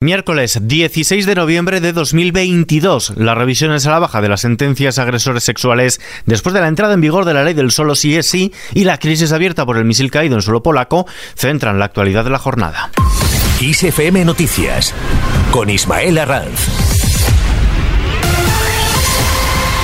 Miércoles 16 de noviembre de 2022. Las revisiones a la baja de las sentencias agresores sexuales después de la entrada en vigor de la ley del solo sí es sí y la crisis abierta por el misil caído en suelo polaco centran la actualidad de la jornada. ISFM Noticias con Ismael Arranz.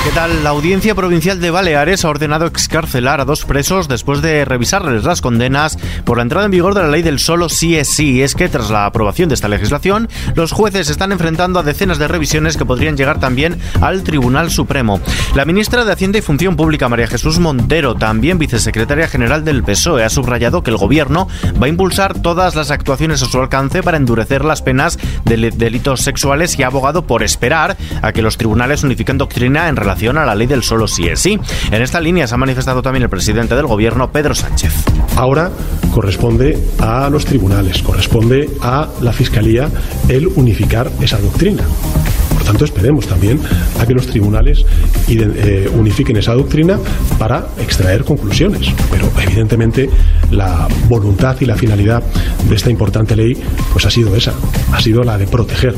¿Qué tal? La Audiencia Provincial de Baleares ha ordenado excarcelar a dos presos después de revisarles las condenas por la entrada en vigor de la ley del solo sí es sí. Es que tras la aprobación de esta legislación, los jueces están enfrentando a decenas de revisiones que podrían llegar también al Tribunal Supremo. La ministra de Hacienda y Función Pública, María Jesús Montero, también vicesecretaria general del PSOE, ha subrayado que el gobierno va a impulsar todas las actuaciones a su alcance para endurecer las penas de delitos sexuales y ha abogado por esperar a que los tribunales unifiquen doctrina en relación a la ley del solo sí es sí. En esta línea se ha manifestado también el presidente del gobierno, Pedro Sánchez. Ahora corresponde a los tribunales, corresponde a la Fiscalía el unificar esa doctrina. Por tanto, esperemos también a que los tribunales eh, unifiquen esa doctrina para extraer conclusiones. Pero evidentemente la voluntad y la finalidad de esta importante ley pues ha sido esa, ha sido la de proteger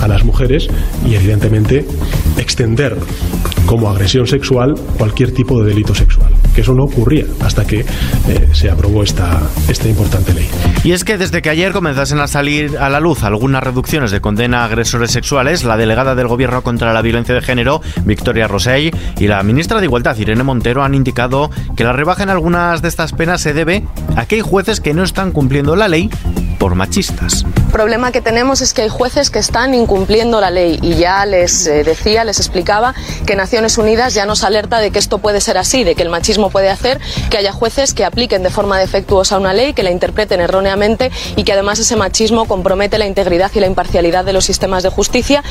a las mujeres y evidentemente extender como agresión sexual cualquier tipo de delito sexual. Que eso no ocurría hasta que eh, se aprobó esta, esta importante ley. Y es que desde que ayer comenzasen a salir a la luz algunas reducciones de condena a agresores sexuales, la delegada del Gobierno contra la Violencia de Género, Victoria Rosell, y la ministra de Igualdad, Irene Montero, han indicado que la rebaja en algunas de estas penas se debe a que hay jueces que no están cumpliendo la ley por machistas. El problema que tenemos es que hay jueces que están incumpliendo la ley y ya les eh, decía, les explicaba que Naciones Unidas ya nos alerta de que esto puede ser así, de que el machismo puede hacer que haya jueces que apliquen de forma defectuosa una ley, que la interpreten erróneamente y que además ese machismo compromete la integridad y la imparcialidad de los sistemas de justicia.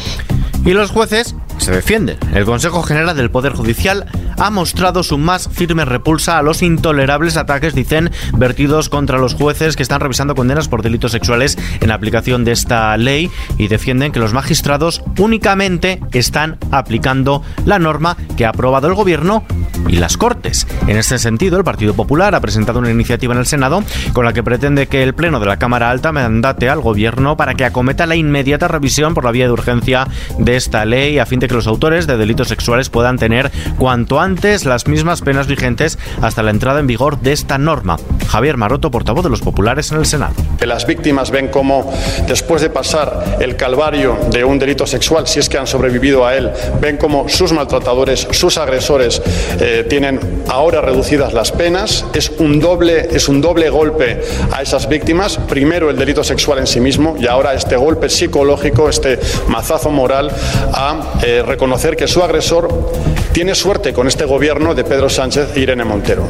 Y los jueces se defienden. El Consejo General del Poder Judicial ha mostrado su más firme repulsa a los intolerables ataques, dicen, vertidos contra los jueces que están revisando condenas por delitos sexuales en aplicación de esta ley y defienden que los magistrados únicamente están aplicando la norma que ha aprobado el Gobierno y las Cortes. En este sentido, el Partido Popular ha presentado una iniciativa en el Senado con la que pretende que el Pleno de la Cámara Alta mandate al Gobierno para que acometa la inmediata revisión por la vía de urgencia de esta ley a fin de que los autores de delitos sexuales puedan tener cuanto antes las mismas penas vigentes hasta la entrada en vigor de esta norma. Javier Maroto, portavoz de los populares en el Senado. Las víctimas ven cómo después de pasar el calvario de un delito sexual, si es que han sobrevivido a él, ven cómo sus maltratadores, sus agresores eh, tienen ahora reducidas las penas. Es un, doble, es un doble golpe a esas víctimas. Primero el delito sexual en sí mismo y ahora este golpe psicológico, este mazazo moral a eh, reconocer que su agresor tiene suerte con este gobierno de Pedro Sánchez e Irene Montero.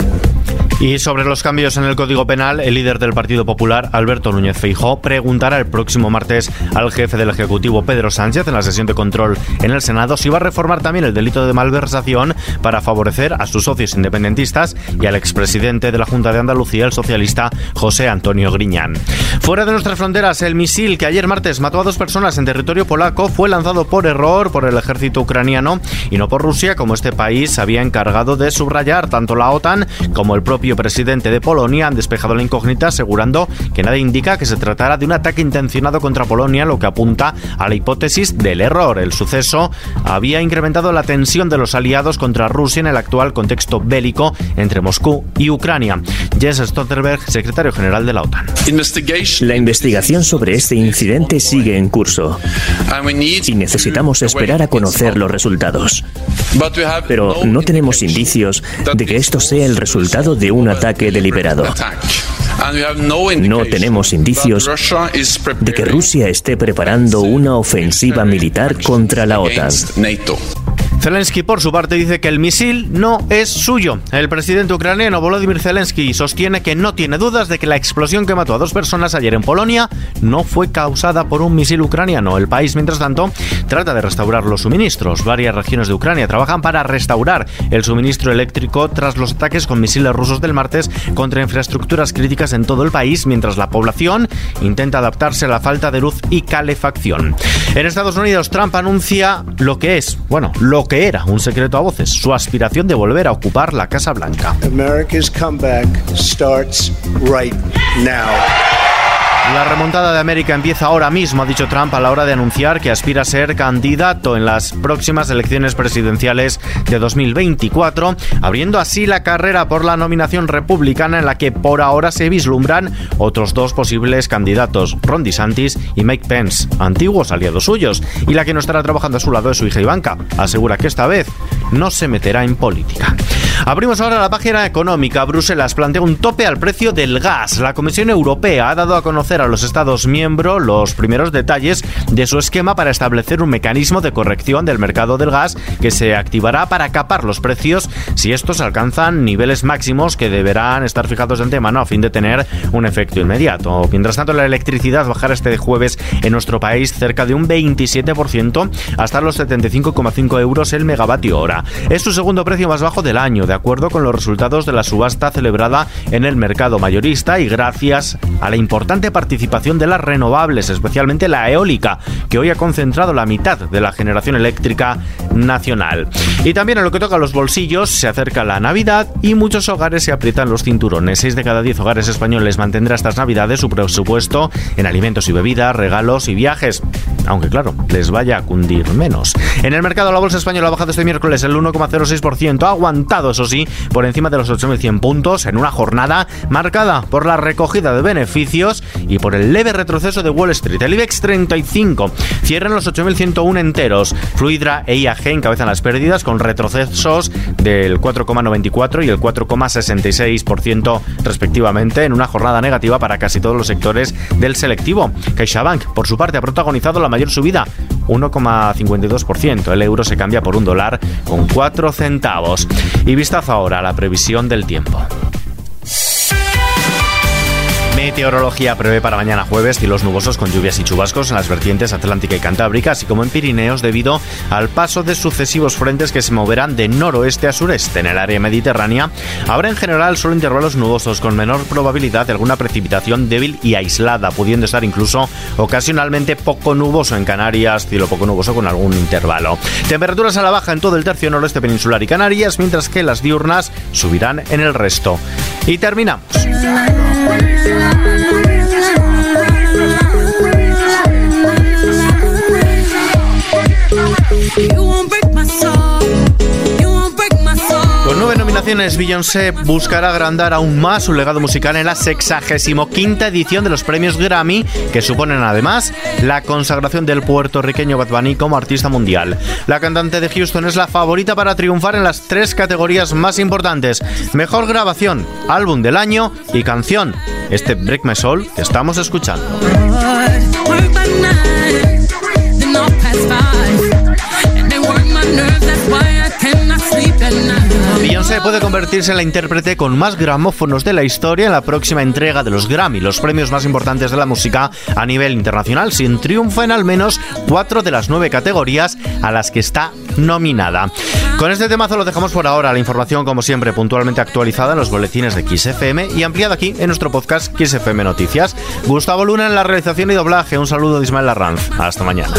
Y sobre los cambios en el Código Penal, el líder del Partido Popular, Alberto Núñez Feijó, preguntará el próximo martes al jefe del Ejecutivo, Pedro Sánchez, en la sesión de control en el Senado, si va a reformar también el delito de malversación para favorecer a sus socios independentistas y al expresidente de la Junta de Andalucía, el socialista José Antonio Griñán. Fuera de nuestras fronteras, el misil que ayer martes mató a dos personas en territorio polaco fue lanzado por error por el ejército ucraniano y no por Rusia, como este país había encargado de subrayar tanto la OTAN como el propio presidente de Polonia han despejado la incógnita asegurando que nada indica que se tratara de un ataque intencionado contra Polonia, lo que apunta a la hipótesis del error. El suceso había incrementado la tensión de los aliados contra Rusia en el actual contexto bélico entre Moscú y Ucrania. Jens Stoltenberg, secretario general de la OTAN. La investigación sobre este incidente sigue en curso y necesitamos esperar a conocer los resultados. Pero no tenemos indicios de que esto sea el resultado de un ataque deliberado. No tenemos indicios de que Rusia esté preparando una ofensiva militar contra la OTAN. Zelensky, por su parte, dice que el misil no es suyo. El presidente ucraniano Volodymyr Zelensky sostiene que no tiene dudas de que la explosión que mató a dos personas ayer en Polonia no fue causada por un misil ucraniano. El país, mientras tanto, trata de restaurar los suministros. Varias regiones de Ucrania trabajan para restaurar el suministro eléctrico tras los ataques con misiles rusos del martes contra infraestructuras críticas en todo el país, mientras la población intenta adaptarse a la falta de luz y calefacción. En Estados Unidos, Trump anuncia lo que es, bueno, lo que era un secreto a voces, su aspiración de volver a ocupar la Casa Blanca. La remontada de América empieza ahora mismo, ha dicho Trump a la hora de anunciar que aspira a ser candidato en las próximas elecciones presidenciales de 2024, abriendo así la carrera por la nominación republicana en la que por ahora se vislumbran otros dos posibles candidatos, Ron DeSantis y Mike Pence, antiguos aliados suyos, y la que no estará trabajando a su lado es su hija Ivanka. Asegura que esta vez no se meterá en política. Abrimos ahora la página económica. Bruselas plantea un tope al precio del gas. La Comisión Europea ha dado a conocer a los Estados miembros los primeros detalles de su esquema para establecer un mecanismo de corrección del mercado del gas que se activará para capar los precios si estos alcanzan niveles máximos que deberán estar fijados de antemano a fin de tener un efecto inmediato. Mientras tanto, la electricidad bajará este jueves en nuestro país cerca de un 27% hasta los 75,5 euros el megavatio hora. Es su segundo precio más bajo del año de acuerdo con los resultados de la subasta celebrada en el mercado mayorista y gracias a la importante participación de las renovables, especialmente la eólica, que hoy ha concentrado la mitad de la generación eléctrica nacional. Y también en lo que toca a los bolsillos, se acerca la Navidad y muchos hogares se aprietan los cinturones. Seis de cada diez hogares españoles mantendrá estas Navidades su presupuesto en alimentos y bebidas, regalos y viajes. Aunque claro, les vaya a cundir menos. En el mercado la bolsa española ha bajado este miércoles el 1,06%, ha aguantado eso sí, por encima de los 8.100 puntos en una jornada marcada por la recogida de beneficios y por el leve retroceso de Wall Street. El IBEX 35 cierra en los 8.101 enteros. Fluidra e IAG encabezan las pérdidas con retrocesos del 4,94 y el 4,66% respectivamente en una jornada negativa para casi todos los sectores del selectivo. CaixaBank, por su parte, ha protagonizado la mayor subida, 1,52%. El euro se cambia por un dólar con 4 centavos. Y vistazo ahora a la previsión del tiempo. Meteorología prevé para mañana jueves cielos nubosos con lluvias y chubascos en las vertientes atlántica y cantábrica, así como en Pirineos debido al paso de sucesivos frentes que se moverán de noroeste a sureste. En el área mediterránea habrá en general solo intervalos nubosos con menor probabilidad de alguna precipitación débil y aislada, pudiendo estar incluso ocasionalmente poco nuboso en Canarias, cielo poco nuboso con algún intervalo. Temperaturas a la baja en todo el tercio noroeste peninsular y Canarias, mientras que las diurnas subirán en el resto. Y terminamos. Con nominaciones, Beyoncé buscará agrandar aún más su legado musical en la 65 edición de los premios Grammy, que suponen además la consagración del puertorriqueño Bad Bunny como artista mundial. La cantante de Houston es la favorita para triunfar en las tres categorías más importantes: mejor grabación, álbum del año y canción. Este Break My Soul que estamos escuchando. Beyoncé puede convertirse en la intérprete con más gramófonos de la historia en la próxima entrega de los Grammy, los premios más importantes de la música a nivel internacional, sin triunfo en al menos cuatro de las nueve categorías a las que está nominada. Con este temazo lo dejamos por ahora. La información, como siempre, puntualmente actualizada en los boletines de XFM y ampliada aquí en nuestro podcast XFM Noticias. Gustavo Luna en la realización y doblaje. Un saludo de Ismael Larranz. Hasta mañana.